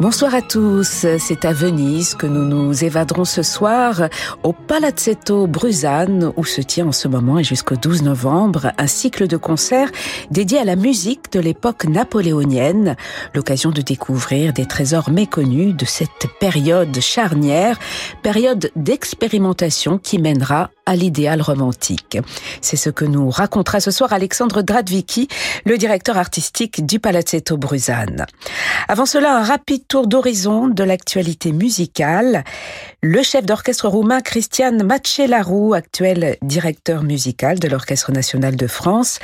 Bonsoir à tous, c'est à Venise que nous nous évaderons ce soir au Palazzetto Bruzane où se tient en ce moment et jusqu'au 12 novembre un cycle de concerts dédié à la musique de l'époque napoléonienne, l'occasion de découvrir des trésors méconnus de cette période charnière, période d'expérimentation qui mènera à l'idéal romantique. C'est ce que nous racontera ce soir Alexandre Dradvicki, le directeur artistique du Palazzetto Bruzane. Avant cela, un rapide tour d'horizon de l'actualité musicale. Le chef d'orchestre roumain Christian Macelarou, actuel directeur musical de l'Orchestre national de France,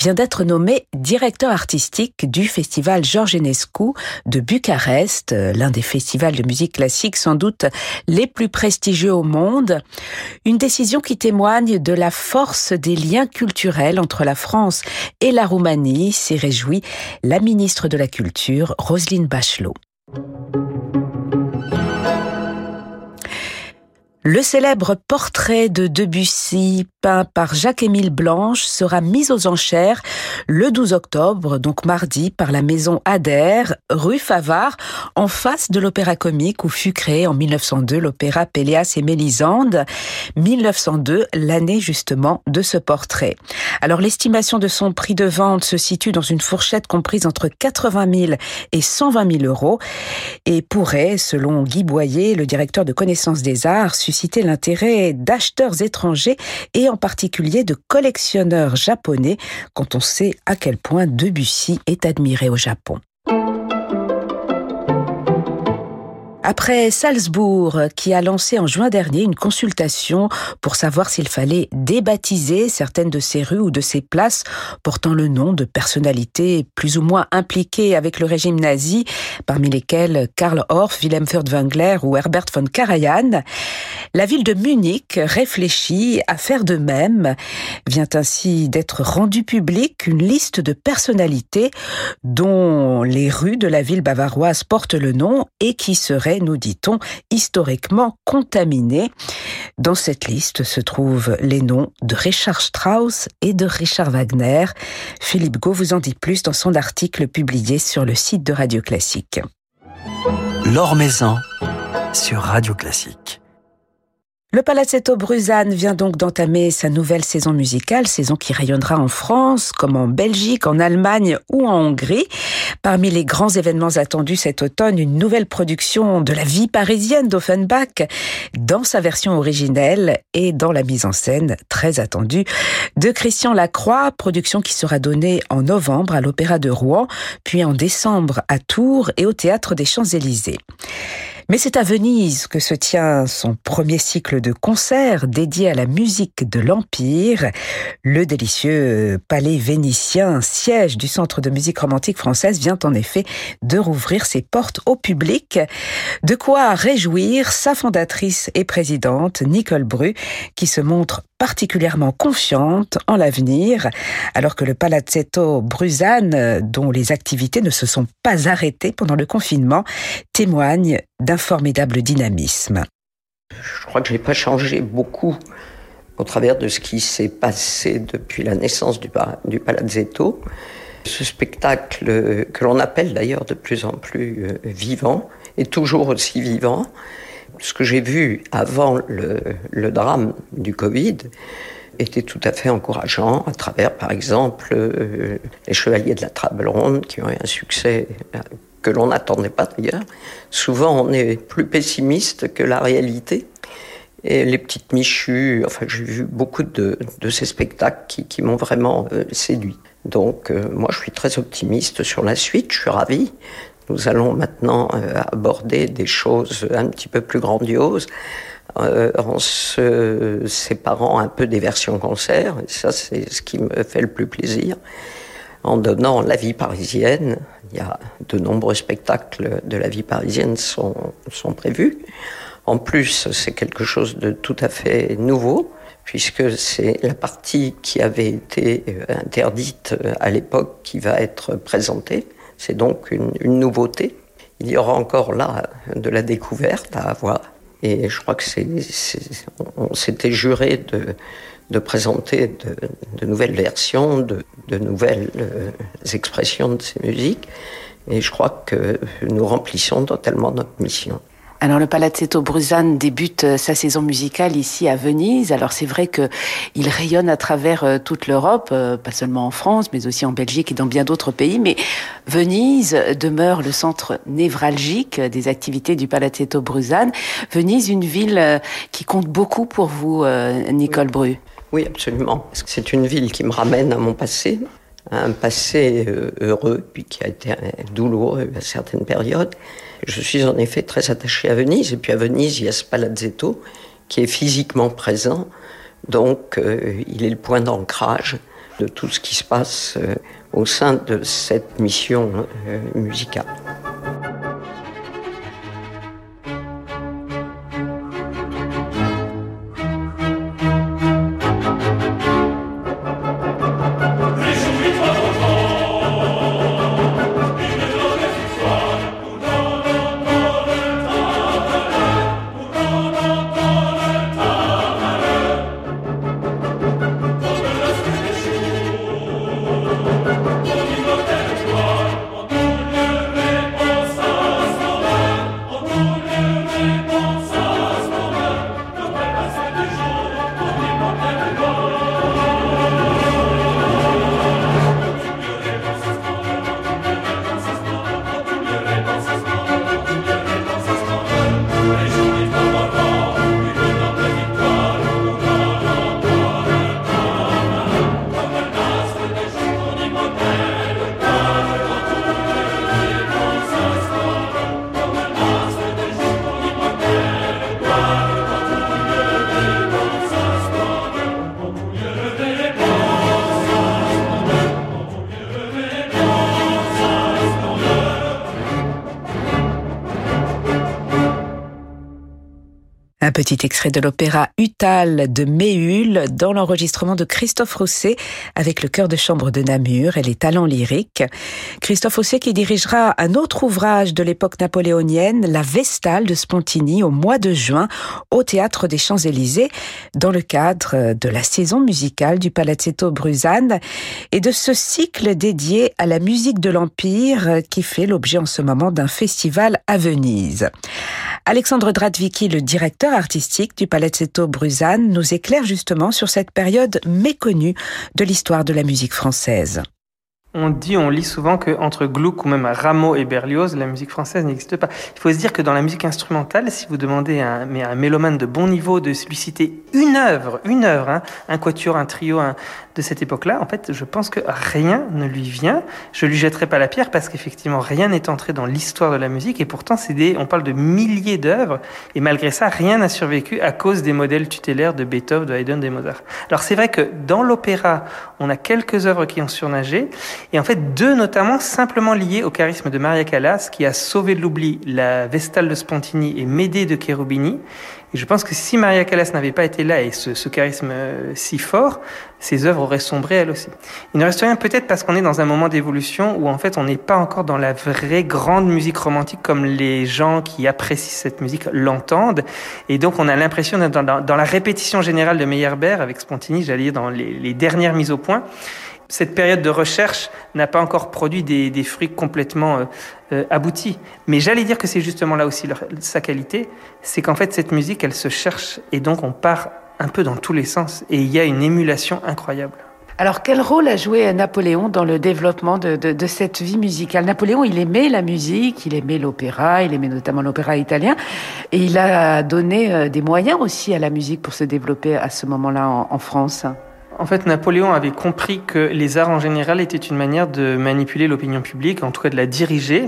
vient d'être nommé directeur artistique du festival Georges Enescu de Bucarest, l'un des festivals de musique classique sans doute les plus prestigieux au monde. Une décision qui témoigne de la force des liens culturels entre la France et la Roumanie, s'est réjouie la ministre de la Culture, Roselyne Bachelot. Le célèbre portrait de Debussy, peint par Jacques-Émile Blanche, sera mis aux enchères le 12 octobre, donc mardi, par la maison Adair, rue Favard, en face de l'opéra comique où fut créé en 1902 l'opéra Péléas et Mélisande. 1902, l'année justement de ce portrait. Alors l'estimation de son prix de vente se situe dans une fourchette comprise entre 80 000 et 120 000 euros et pourrait, selon Guy Boyer, le directeur de connaissance des arts, l'intérêt d'acheteurs étrangers et en particulier de collectionneurs japonais quand on sait à quel point Debussy est admiré au Japon. Après Salzbourg, qui a lancé en juin dernier une consultation pour savoir s'il fallait débaptiser certaines de ces rues ou de ces places portant le nom de personnalités plus ou moins impliquées avec le régime nazi, parmi lesquelles Karl Orff, Wilhelm Furtwängler ou Herbert von Karajan, la ville de Munich réfléchit à faire de même. Vient ainsi d'être rendue publique une liste de personnalités dont les rues de la ville bavaroise portent le nom et qui seraient nous dit-on, historiquement contaminé. Dans cette liste se trouvent les noms de Richard Strauss et de Richard Wagner. Philippe Gau vous en dit plus dans son article publié sur le site de Radio Classique. L'Or Maison sur Radio Classique. Le Palazzetto Bruzane vient donc d'entamer sa nouvelle saison musicale, saison qui rayonnera en France, comme en Belgique, en Allemagne ou en Hongrie. Parmi les grands événements attendus cet automne, une nouvelle production de la vie parisienne d'Offenbach dans sa version originelle et dans la mise en scène très attendue de Christian Lacroix, production qui sera donnée en novembre à l'Opéra de Rouen, puis en décembre à Tours et au Théâtre des Champs-Élysées. Mais c'est à Venise que se tient son premier cycle de concerts dédié à la musique de l'Empire. Le délicieux palais vénitien, siège du Centre de musique romantique française, vient en effet de rouvrir ses portes au public. De quoi réjouir sa fondatrice et présidente, Nicole Bru, qui se montre particulièrement confiante en l'avenir, alors que le Palazzetto Bruzane, dont les activités ne se sont pas arrêtées pendant le confinement, témoigne d'un formidable dynamisme. Je crois que je n'ai pas changé beaucoup au travers de ce qui s'est passé depuis la naissance du, Palazzetto. Ce spectacle, que l'on appelle d'ailleurs de plus en plus euh, vivant, est toujours aussi vivant ce que j'ai vu avant le, drame du Covid était tout à fait encourageant à travers, par exemple, euh, les Chevaliers de la Table Ronde qui ont eu un succès euh, que l'on n'attendait pas d'ailleurs. Souvent, on est plus pessimiste que la réalité. Et les petites Michues, enfin, j'ai vu beaucoup de, ces spectacles qui, m'ont vraiment euh, séduit. Donc, moi, je suis très optimiste sur la suite. Je suis ravi nous allons maintenant euh, aborder des choses un petit peu plus grandioses euh, en se séparant un peu des versions concert. Et ça, c'est ce qui me fait le plus plaisir. En donnant la vie parisienne, il y a de nombreux spectacles de la vie parisienne sont, sont prévus. En plus, c'est quelque chose de tout à fait nouveau, puisque c'est la partie qui avait été euh, interdite à l'époque qui va être présentée. C'est donc une, nouveauté. Il y aura encore là de la découverte à avoir. Et je crois que c'est, on s'était juré de, de présenter de, nouvelles versions, de, nouvelles euh, expressions de ces musiques. Et je crois que nous remplissons totalement notre mission. Alors le Palazzetto Bruzane débute euh, sa saison musicale ici à Venise. Alors c'est vrai que il rayonne à travers euh, toute l'Europe, euh, pas seulement en France, mais aussi en Belgique et dans bien d'autres pays. Mais Venise demeure le centre névralgique des activités du Palazzetto Bruzane. Venise, une ville qui compte beaucoup pour vous, Nicole Bru. Oui, absolument. C'est une ville qui me ramène à mon passé, un passé heureux, puis qui a été douloureux à certaines périodes. Je suis en effet très attaché à Venise. Et puis à Venise, il y a ce palazzetto qui est physiquement présent. Donc euh, il est le point d'ancrage de tout ce qui se passe euh, au sein de cette mission euh, musicale. Petit extrait de l'opéra Utal de Méhul dans l'enregistrement de Christophe Rousset avec le chœur de chambre de Namur et les talents lyriques. Christophe Rousset qui dirigera un autre ouvrage de l'époque napoléonienne, La Vestale de Spontini au mois de juin au théâtre des Champs-Élysées dans le cadre de la saison musicale du Palazzetto Bruzane et de ce cycle dédié à la musique de l'Empire qui fait l'objet en ce moment d'un festival à Venise. Alexandre Dradvicki, le directeur artistique du Palazzetto Bruzane, nous éclaire justement sur cette période méconnue de l'histoire de la musique française. On dit, on lit souvent qu'entre Gluck ou même Rameau et Berlioz, la musique française n'existe pas. Il faut se dire que dans la musique instrumentale, si vous demandez à un, mais un mélomane de bon niveau de lui citer une œuvre, une œuvre, hein, un quatuor, un trio de cette époque-là, en fait, je pense que rien ne lui vient. Je lui jetterai pas la pierre parce qu'effectivement, rien n'est entré dans l'histoire de la musique et pourtant, c'est des, on parle de milliers d'œuvres et malgré ça, rien n'a survécu à cause des modèles tutélaires de Beethoven, de Haydn, de Mozart. Alors c'est vrai que dans l'opéra, on a quelques œuvres qui ont surnagé et en fait deux notamment simplement liées au charisme de Maria Callas qui a sauvé de l'oubli la Vestale de Spontini et Médée de Cherubini. Et je pense que si Maria Callas n'avait pas été là et ce, charisme euh, si fort, ses œuvres auraient sombré elles aussi. Il ne reste rien peut-être parce qu'on est dans un moment d'évolution où en fait on n'est pas encore dans la vraie grande musique romantique comme les gens qui apprécient cette musique l'entendent. Et donc on a l'impression d'être dans, la répétition générale de Meyerbeer avec Spontini, j'allais dire dans les dernières mises au point cette période de recherche n'a pas encore produit des, fruits complètement euh, euh, aboutis. Mais j'allais dire que c'est justement là aussi sa qualité, c'est qu'en fait cette musique, elle se cherche et donc on part un peu dans tous les sens et il y a une émulation incroyable. Alors, quel rôle a joué Napoléon dans le développement de, cette vie musicale? Napoléon, il aimait la musique, il aimait l'opéra, il aimait notamment l'opéra italien, et il a donné euh, des moyens aussi à la musique pour se développer à ce moment-là en, en France. En fait, Napoléon avait compris que les arts en général étaient une manière de manipuler l'opinion publique, en tout cas de la diriger.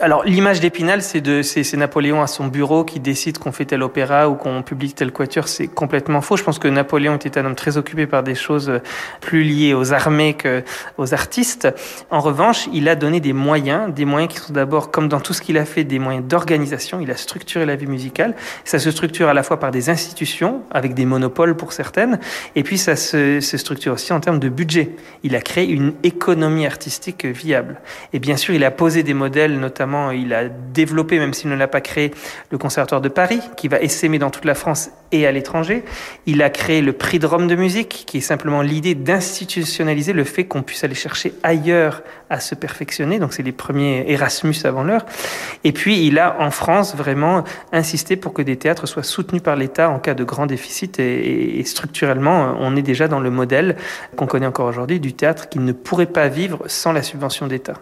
Alors, l'image d'Épinal, c'est de, c'est, Napoléon à son bureau qui décide qu'on fait tel opéra ou qu'on publie tel quatuor. C'est complètement faux. Je pense que Napoléon était un homme très occupé par des choses plus liées aux armées que aux artistes. En revanche, il a donné des moyens, des moyens qui sont d'abord, comme dans tout ce qu'il a fait, des moyens d'organisation. Il a structuré la vie musicale. Ça se structure à la fois par des institutions, avec des monopoles pour certaines, et puis ça se se structure aussi en termes de budget. Il a créé une économie artistique viable. Et bien sûr, il a posé des modèles, notamment il a développé, même s'il ne l'a pas créé, le Conservatoire de Paris, qui va essaimer dans toute la France et à l'étranger. Il a créé le prix de Rome de musique, qui est simplement l'idée d'institutionnaliser le fait qu'on puisse aller chercher ailleurs à se perfectionner. Donc c'est les premiers Erasmus avant l'heure. Et puis il a en France vraiment insisté pour que des théâtres soient soutenus par l'État en cas de grand déficit. Et structurellement, on est déjà dans le modèle qu'on connaît encore aujourd'hui du théâtre qui ne pourrait pas vivre sans la subvention d'État.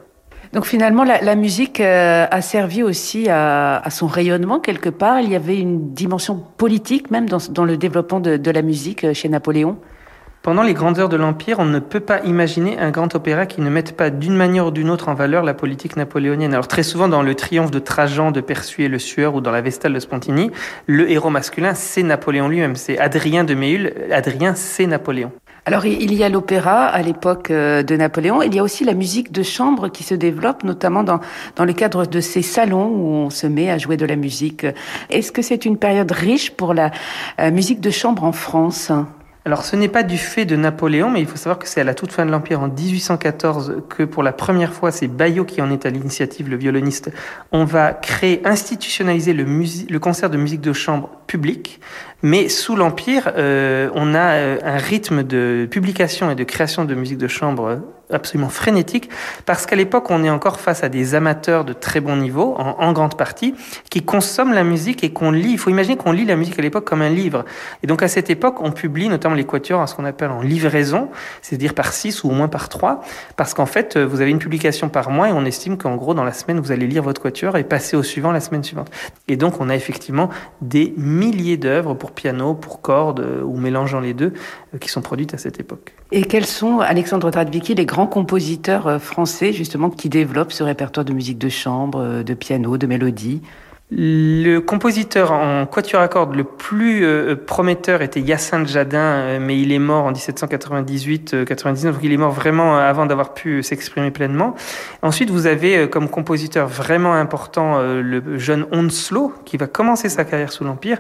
Donc finalement, la, la musique euh, a servi aussi à, à, son rayonnement quelque part. Il y avait une dimension politique même dans, dans le développement de, de, la musique chez Napoléon. Pendant les grandes heures de l'Empire, on ne peut pas imaginer un grand opéra qui ne mette pas d'une manière ou d'une autre en valeur la politique napoléonienne. Alors très souvent dans le triomphe de Trajan, de Perçu et le Sueur ou dans la Vestale de Spontini, le héros masculin c'est Napoléon lui-même, c'est Adrien de Méhul. Adrien c'est Napoléon. Alors il y a l'opéra à l'époque euh, de Napoléon, il y a aussi la musique de chambre qui se développe, notamment dans, le cadre de ces salons où on se met à jouer de la musique. Est-ce que c'est une période riche pour la euh, musique de chambre en France? Alors ce n'est pas du fait de Napoléon, mais il faut savoir que c'est à la toute fin de l'Empire, en 1814, que pour la première fois, c'est Bayot qui en est à l'initiative, le violoniste. On va créer, institutionnaliser le, concert de musique de chambre public, mais sous l'Empire, euh, on a euh, un rythme de publication et de création de musique de chambre absolument frénétique, parce qu'à l'époque, on est encore face à des amateurs de très bon niveau, en, grande partie, qui consomment la musique et qu'on lit. Il faut imaginer qu'on lit la musique à l'époque comme un livre. Et donc à cette époque, on publie notamment les quatuors en ce qu'on appelle en livraison, c'est-à-dire par six ou au moins par trois, parce qu'en fait, vous avez une publication par mois et on estime qu'en gros, dans la semaine, vous allez lire votre quatuor et passer au suivant la semaine suivante. Et donc, on a effectivement des milliers d'œuvres pour piano, pour cordes euh, ou mélangeant les deux euh, qui sont produites à cette époque. Et quels sont, Alexandre Tradviki, les grands compositeurs euh, français justement qui développent ce répertoire de musique de chambre, de piano, de mélodie? Le compositeur en quatuor à cordes le plus euh, prometteur était Hyacinthe Jadin, euh, mais il est mort en 1798-99, euh, donc il est mort vraiment avant d'avoir pu s'exprimer pleinement. Ensuite, vous avez comme compositeur vraiment important le jeune Onslow, qui va commencer sa carrière sous l'Empire,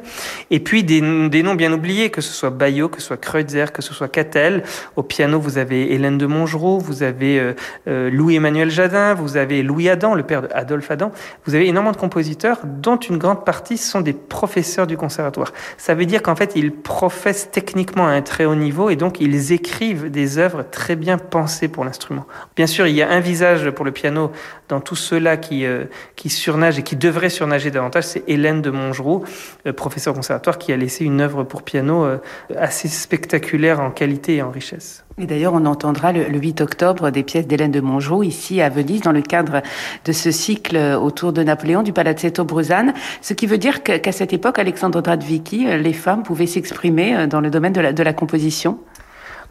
et puis des, des, noms bien oubliés, que ce soit Bayot, que ce soit Kreutzer, que ce soit Catel. Au piano, vous avez Hélène de Mongereau, vous avez Louis-Emmanuel Jadin, vous avez Louis Adam, le père d'Adolphe Adam. Vous avez énormément de compositeurs dont une grande partie sont des professeurs du conservatoire. Ça veut dire qu'en fait, ils professent techniquement à un très haut niveau et donc ils écrivent des œuvres très bien pensées pour l'instrument. Bien sûr, il y a un visage pour le piano dans tout ceux-là qui, euh, surnagent et qui devraient surnager davantage. C'est Hélène de Mongeroux, euh, professeur conservatoire, qui a laissé une œuvre pour piano euh, assez spectaculaire en qualité et en richesse. Et d'ailleurs, on entendra le, le, 8 octobre des pièces d'Hélène de Mongeau ici à Venise dans le cadre de ce cycle autour de Napoléon du Palazzetto Bruzane. Ce qui veut dire qu'à cette époque, Alexandre Dradvicki, les femmes pouvaient s'exprimer dans le domaine de la composition.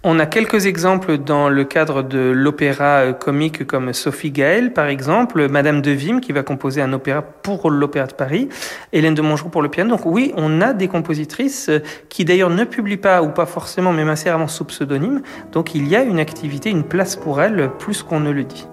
On a quelques exemples dans le cadre de l'opéra euh, comique comme Sophie Gaël, par exemple, Madame de Vim qui va composer un opéra pour l'Opéra de Paris, Hélène de Mongeroux pour le piano. Donc oui, on a des compositrices euh, qui d'ailleurs ne publient pas ou pas forcément, même assez rarement sous pseudonyme. Donc il y a une activité, une place pour elles plus qu'on ne le dit.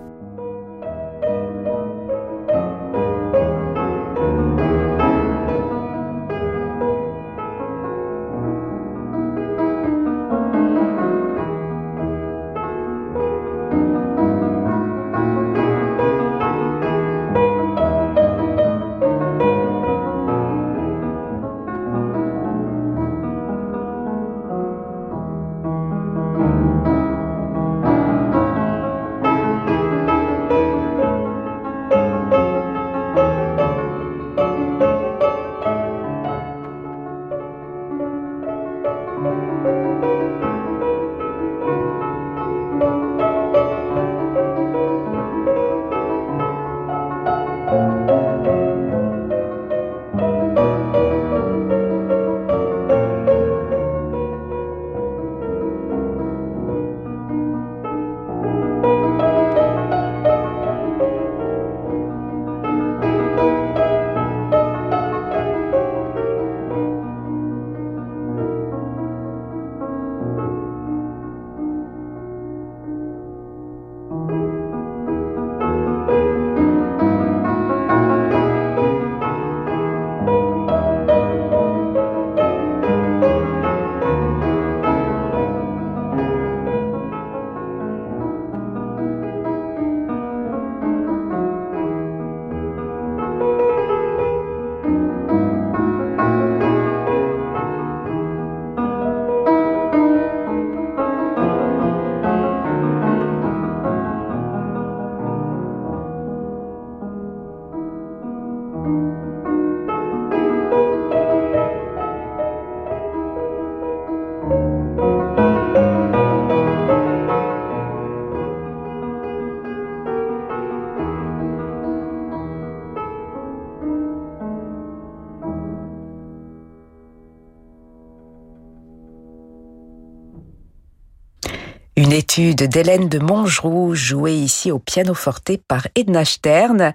d'Hélène de Mongeroux, jouée ici au piano forte par Edna Stern.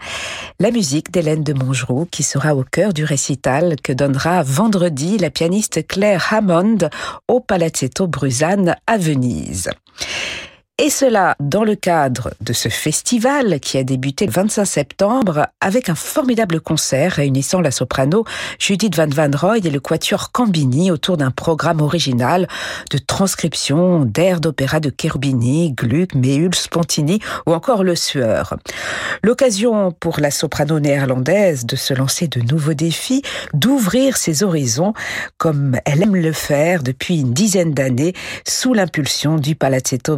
La musique d'Hélène de Mongeroux qui sera au cœur du récital que donnera vendredi la pianiste Claire Hammond au Palazzetto Bruzane à Venise. Et cela dans le cadre de ce festival qui a débuté le 25 septembre avec un formidable concert réunissant la soprano Judith Van Van Roy et le quatuor Cambini autour d'un programme original de transcription d'airs d'opéra de Cherubini, Gluck, Méhul, Spontini ou encore Le Sueur. L'occasion pour la soprano néerlandaise de se lancer de nouveaux défis, d'ouvrir ses horizons comme elle aime le faire depuis une dizaine d'années sous l'impulsion du Palazzetto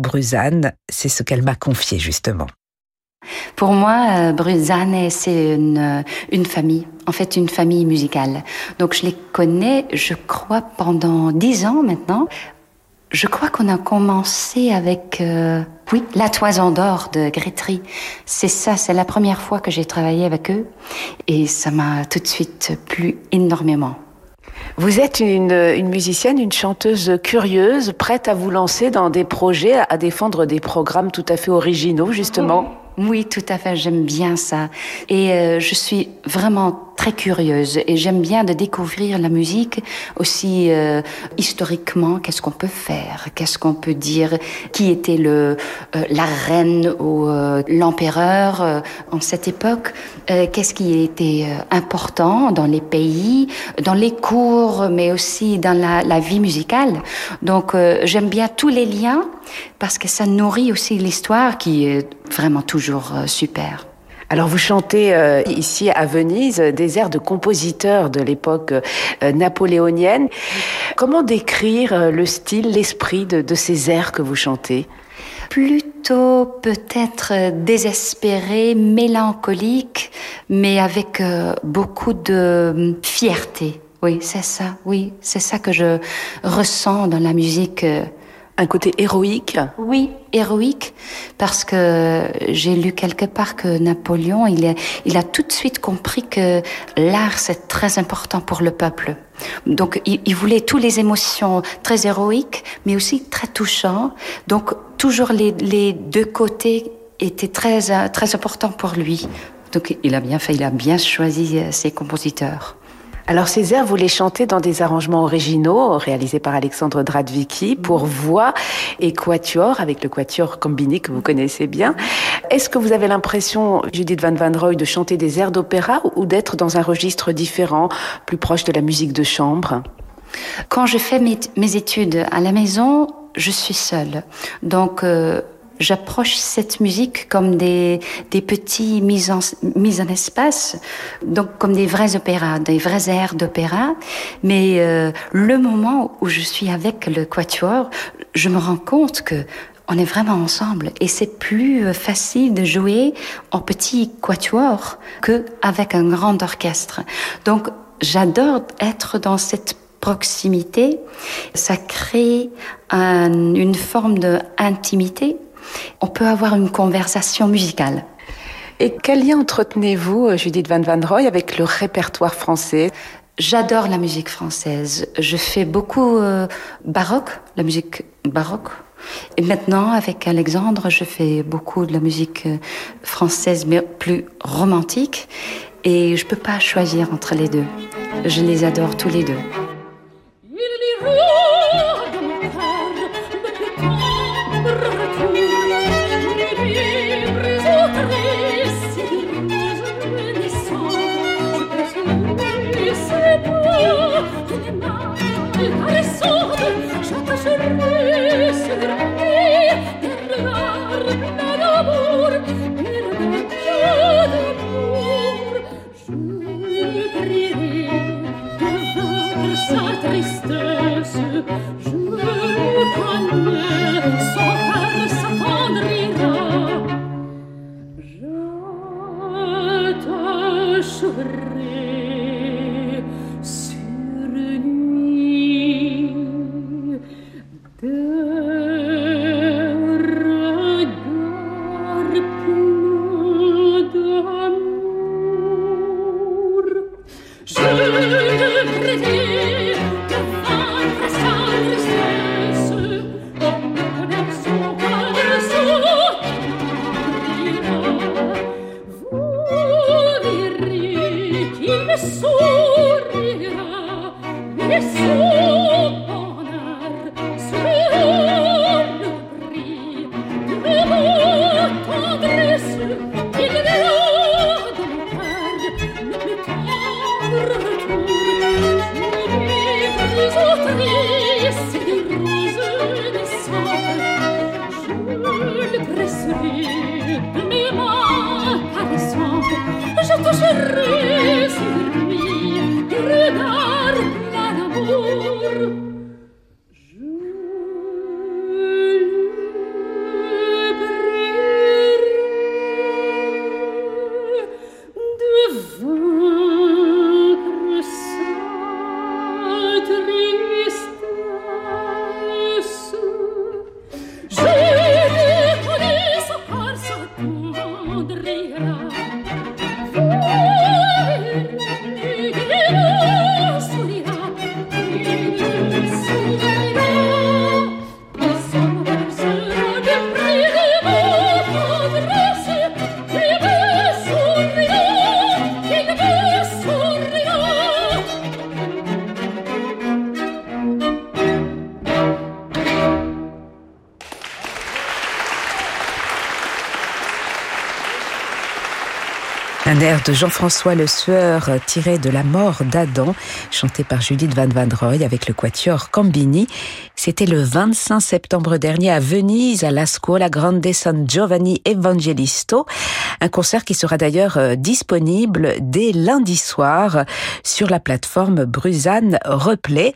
C'est ce qu'elle m'a confié justement. Pour moi, euh, Bruzane, c'est une, une famille, en fait une famille musicale. Donc je les connais, je crois, pendant dix ans maintenant. Je crois qu'on a commencé avec, euh, oui, La Toison d'Or de Grétry. C'est ça, c'est la première fois que j'ai travaillé avec eux et ça m'a tout de suite plu énormément. Vous êtes une, musicienne, une chanteuse curieuse, prête à vous lancer dans des projets, à défendre des programmes tout à fait originaux, justement. Oui, tout à fait, j'aime bien ça. Et euh, je suis vraiment très curieuse. Et j'aime bien de découvrir la musique aussi euh, historiquement. Qu'est-ce qu'on peut faire? Qu'est-ce qu'on peut dire? Qui était le euh, la reine ou l'empereur en cette époque? Qu'est-ce qui était important dans les pays, dans les cours, mais aussi dans la, la vie musicale? Donc j'aime bien tous les liens parce que ça nourrit aussi l'histoire qui est vraiment toujours euh, super. Alors vous chantez euh, ici à Venise des airs de compositeurs de l'époque euh, napoléonienne. Comment décrire le style, l'esprit de, de, ces airs que vous chantez? Plutôt peut-être désespéré, mélancolique, mais avec beaucoup de fierté. Oui, c'est ça. Oui, c'est ça que je ressens dans la musique un côté héroïque Oui, héroïque, parce que j'ai lu quelque part que Napoléon, il a, il a tout de suite compris que l'art, c'est très important pour le peuple. Donc, il, il, voulait toutes les émotions très héroïques, mais aussi très touchants. Donc, toujours les, les deux côtés étaient très, très importants pour lui. Donc, il a bien fait, il a bien choisi euh, ses compositeurs. Alors ces airs, vous les chantez dans des arrangements originaux réalisés par Alexandre Dradvicki pour voix et quatuor avec le quatuor combiné que vous connaissez bien. Est-ce que vous avez l'impression, Judith Van Van Roy, de chanter des airs d'opéra ou d'être dans un registre différent, plus proche de la musique de chambre? Quand je fais mes, mes études à la maison, je suis seule. Donc euh, j'approche cette musique comme des, petits mises en, mises en espace, donc comme des vrais opéras, des vrais airs d'opéra. Mais euh, le moment où je suis avec le quatuor, je me rends compte que on est vraiment ensemble et c'est plus euh, facile de jouer en petit quatuor que avec un grand orchestre. Donc j'adore être dans cette proximité. Ça crée un, une forme d'intimité on peut avoir une conversation musicale. Et quel lien entretenez-vous, euh, Judith Van Van Roy, avec le répertoire français? J'adore la musique française. Je fais beaucoup euh, baroque, la musique baroque. Et maintenant, avec Alexandre, je fais beaucoup de la musique euh, française, mais plus romantique. Et je peux pas choisir entre les deux. Je les adore tous les deux. Jean-François Le Sueur tiré de La mort d'Adam, chanté par Judith Van Van Roy avec le quatuor Cambini. C'était le 25 septembre dernier à Venise, à la Scuola Grande San Giovanni Evangelisto. Un concert qui sera d'ailleurs euh, disponible dès lundi soir sur la plateforme Bruzane Replay.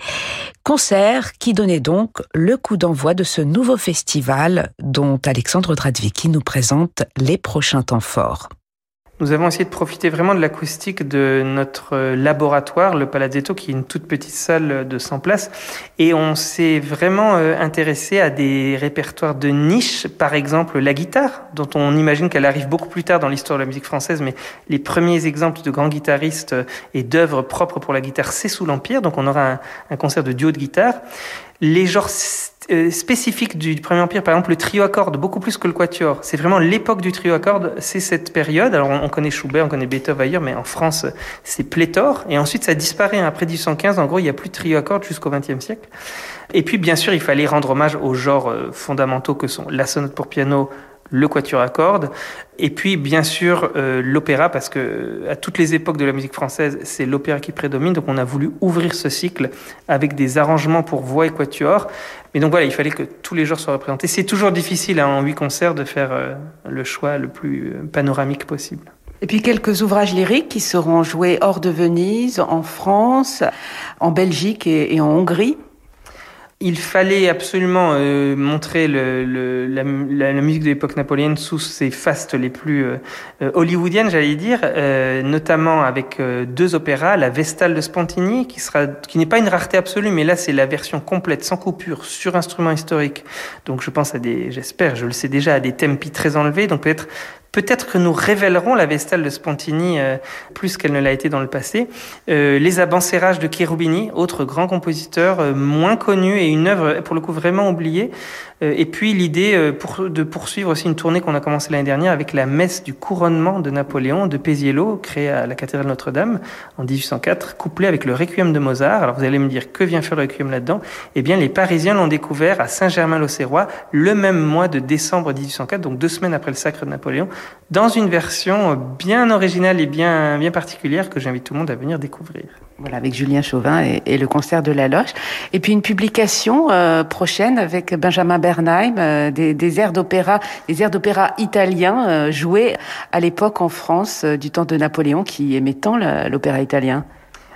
Concert qui donnait donc le coup d'envoi de ce nouveau festival dont Alexandre Dradvicki nous présente les prochains temps forts. Nous avons essayé de profiter vraiment de l'acoustique de notre laboratoire, le Palazzetto, qui est une toute petite salle de 100 places. Et on s'est vraiment euh, intéressé à des répertoires de niche, par exemple la guitare, dont on imagine qu'elle arrive beaucoup plus tard dans l'histoire de la musique française, mais les premiers exemples de grands guitaristes et d'œuvres propres pour la guitare, c'est sous l'Empire. Donc on aura un, un concert de duo de guitare. Les genres euh, spécifique du Premier Empire, par exemple le trio à beaucoup plus que le quatuor. C'est vraiment l'époque du trio à c'est cette période. Alors on, connaît Schubert, on connaît Beethoven ailleurs, mais en France c'est pléthore. Et ensuite ça disparaît après 1815. En gros, il n'y a plus de trio à cordes jusqu'au XXe siècle. Et puis bien sûr, il fallait rendre hommage aux genres euh, fondamentaux que sont la sonate pour piano, le quatuor à cordes, et puis bien sûr euh, l'opéra, parce que à toutes les époques de la musique française, c'est l'opéra qui prédomine, donc on a voulu ouvrir ce cycle avec des arrangements pour voix et quatuor. Mais donc voilà, il fallait que tous les genres soient représentés. C'est toujours difficile hein, en huit concerts de faire euh, le choix le plus euh, panoramique possible. Et puis quelques ouvrages lyriques qui seront joués hors de Venise, en France, en Belgique et en Hongrie. Il fallait absolument euh, montrer le, le, la, la, musique de l'époque napoléonienne sous ses fastes les plus euh, euh, hollywoodiennes, j'allais dire, notamment avec deux opéras, la Vestale de Spontini, qui sera, qui n'est pas une rareté absolue, mais là c'est la version complète, sans coupure, sur instrument historique. Donc je pense à des, j'espère, je le sais déjà, à des tempi très enlevés, donc peut-être Peut-être que nous révélerons la Vestale de Spontini euh, plus qu'elle ne l'a été dans le passé. Euh, les Abancerages de Cherubini, autre grand compositeur euh, moins connu et une œuvre pour le coup vraiment oubliée. Euh, et puis l'idée euh, pour, de poursuivre aussi une tournée qu'on a commencé l'année dernière avec la messe du couronnement de Napoléon de Péziello, créée à la cathédrale Notre-Dame en 1804, couplée avec le Requiem de Mozart. Alors vous allez me dire que vient faire le Requiem là-dedans? Eh bien les Parisiens l'ont découvert à Saint-Germain-l'Auxerrois le même mois de décembre 1804, donc deux semaines après le sacre de Napoléon, dans une version bien originale et bien, bien particulière que j'invite tout le monde à venir découvrir. Voilà, avec Julien Chauvin et, le concert de la Loche. Et puis une publication euh, prochaine avec Benjamin Bernheim, euh, des, airs d'opéra, des airs d'opéra italiens euh, joués à l'époque en France du temps de Napoléon qui aimait tant l'opéra italien.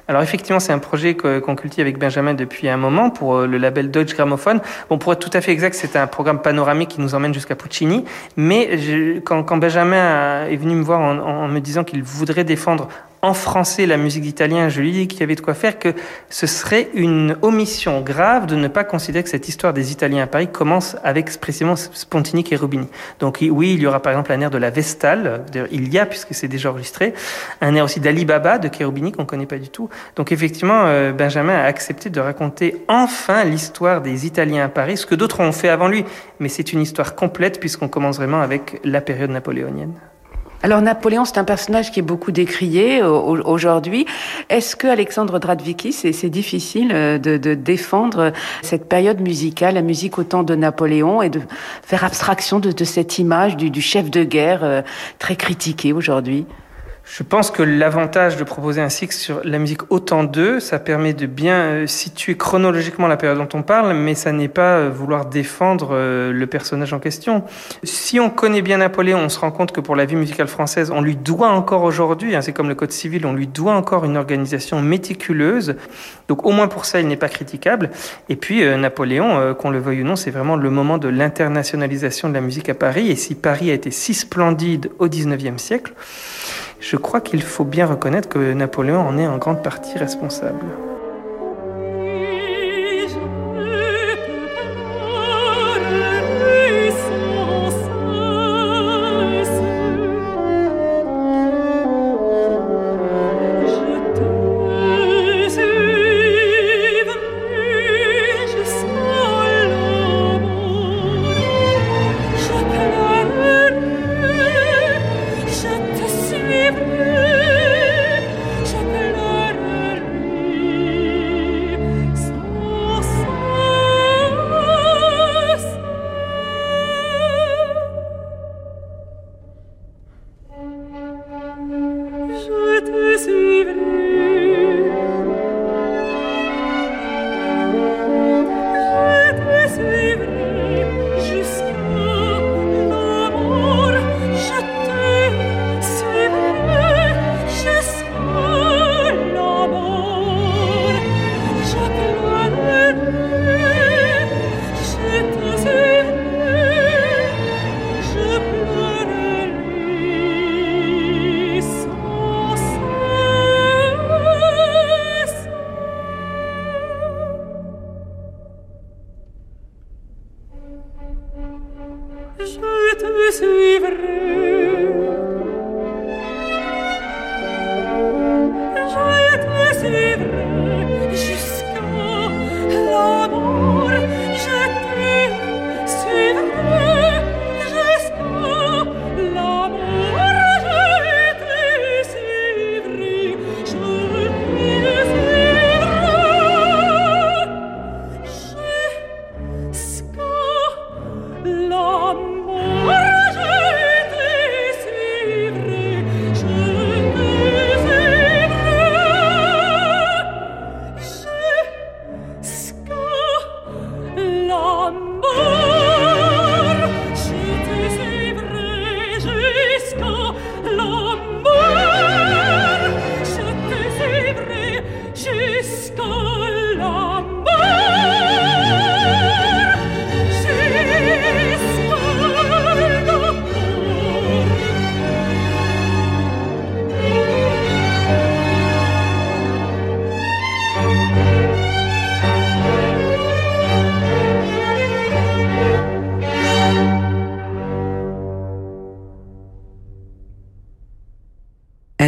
Alors effectivement, c'est un projet qu'on cultive avec Benjamin depuis un moment pour le label Deutsche Grammophon. Bon, pour être tout à fait exact, c'est un programme panoramique qui nous emmène jusqu'à Puccini. Mais quand, Benjamin est venu me voir en me disant qu'il voudrait défendre en français la musique d'italien, je lui dis qu'il y avait de quoi faire, que ce serait une omission grave de ne pas considérer que cette histoire des Italiens à Paris commence avec précisément Spontini et Rubini. Donc oui, il y aura par exemple un air de la Vestale, il y a puisque c'est déjà enregistré, un air aussi d'Ali Baba de Cherubini qu'on connaît pas du tout. Donc effectivement, euh, Benjamin a accepté de raconter enfin l'histoire des Italiens à Paris, ce que d'autres ont fait avant lui, mais c'est une histoire complète puisqu'on commence vraiment avec la période napoléonienne. Alors Napoléon, c'est un personnage qui est beaucoup décrié euh, aujourd'hui. Est-ce que Alexandre Dradviki, c'est difficile euh, de, défendre cette période musicale, la musique au temps de Napoléon, et de faire abstraction de, cette image du, chef de guerre euh, très critiqué aujourd'hui? Je pense que l'avantage de proposer un cycle sur la musique autant d'eux, ça permet de bien euh, situer chronologiquement la période dont on parle, mais ça n'est pas euh, vouloir défendre euh, le personnage en question. Si on connaît bien Napoléon, on se rend compte que pour la vie musicale française, on lui doit encore aujourd'hui, hein, c'est comme le Code civil, on lui doit encore une organisation méticuleuse. Donc au moins pour ça, il n'est pas critiquable. Et puis Napoléon, qu'on le veuille ou non, c'est vraiment le moment de l'internationalisation de la musique à Paris. Et si Paris a été si splendide au 19e siècle, je crois qu'il faut bien reconnaître que Napoléon en est en grande partie responsable.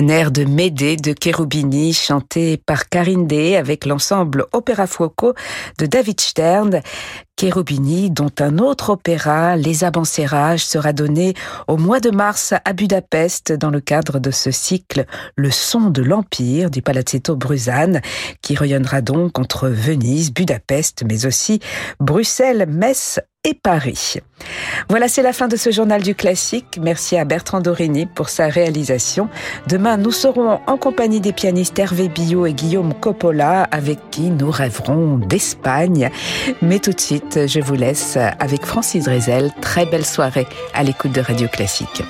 Un air de Médée de Cherubini chanté par Karine Day avec l'ensemble Opéra Fuoco de David Stern. Cherubini, dont un autre opéra, Les Abancérages, sera donné au mois de mars à Budapest dans le cadre de ce cycle Le son de l'Empire du Palazzetto Bruzane, qui rayonnera donc entre Venise, Budapest, mais aussi Bruxelles, Metz et Paris. Voilà, c'est la fin de ce journal du classique. Merci à Bertrand Dorini pour sa réalisation. Demain, nous serons en compagnie des pianistes Hervé Billot et Guillaume Coppola, avec qui nous rêverons d'Espagne. Mais tout de suite, je vous laisse avec Francis Drezel. Très belle soirée à l'écoute de Radio Classique.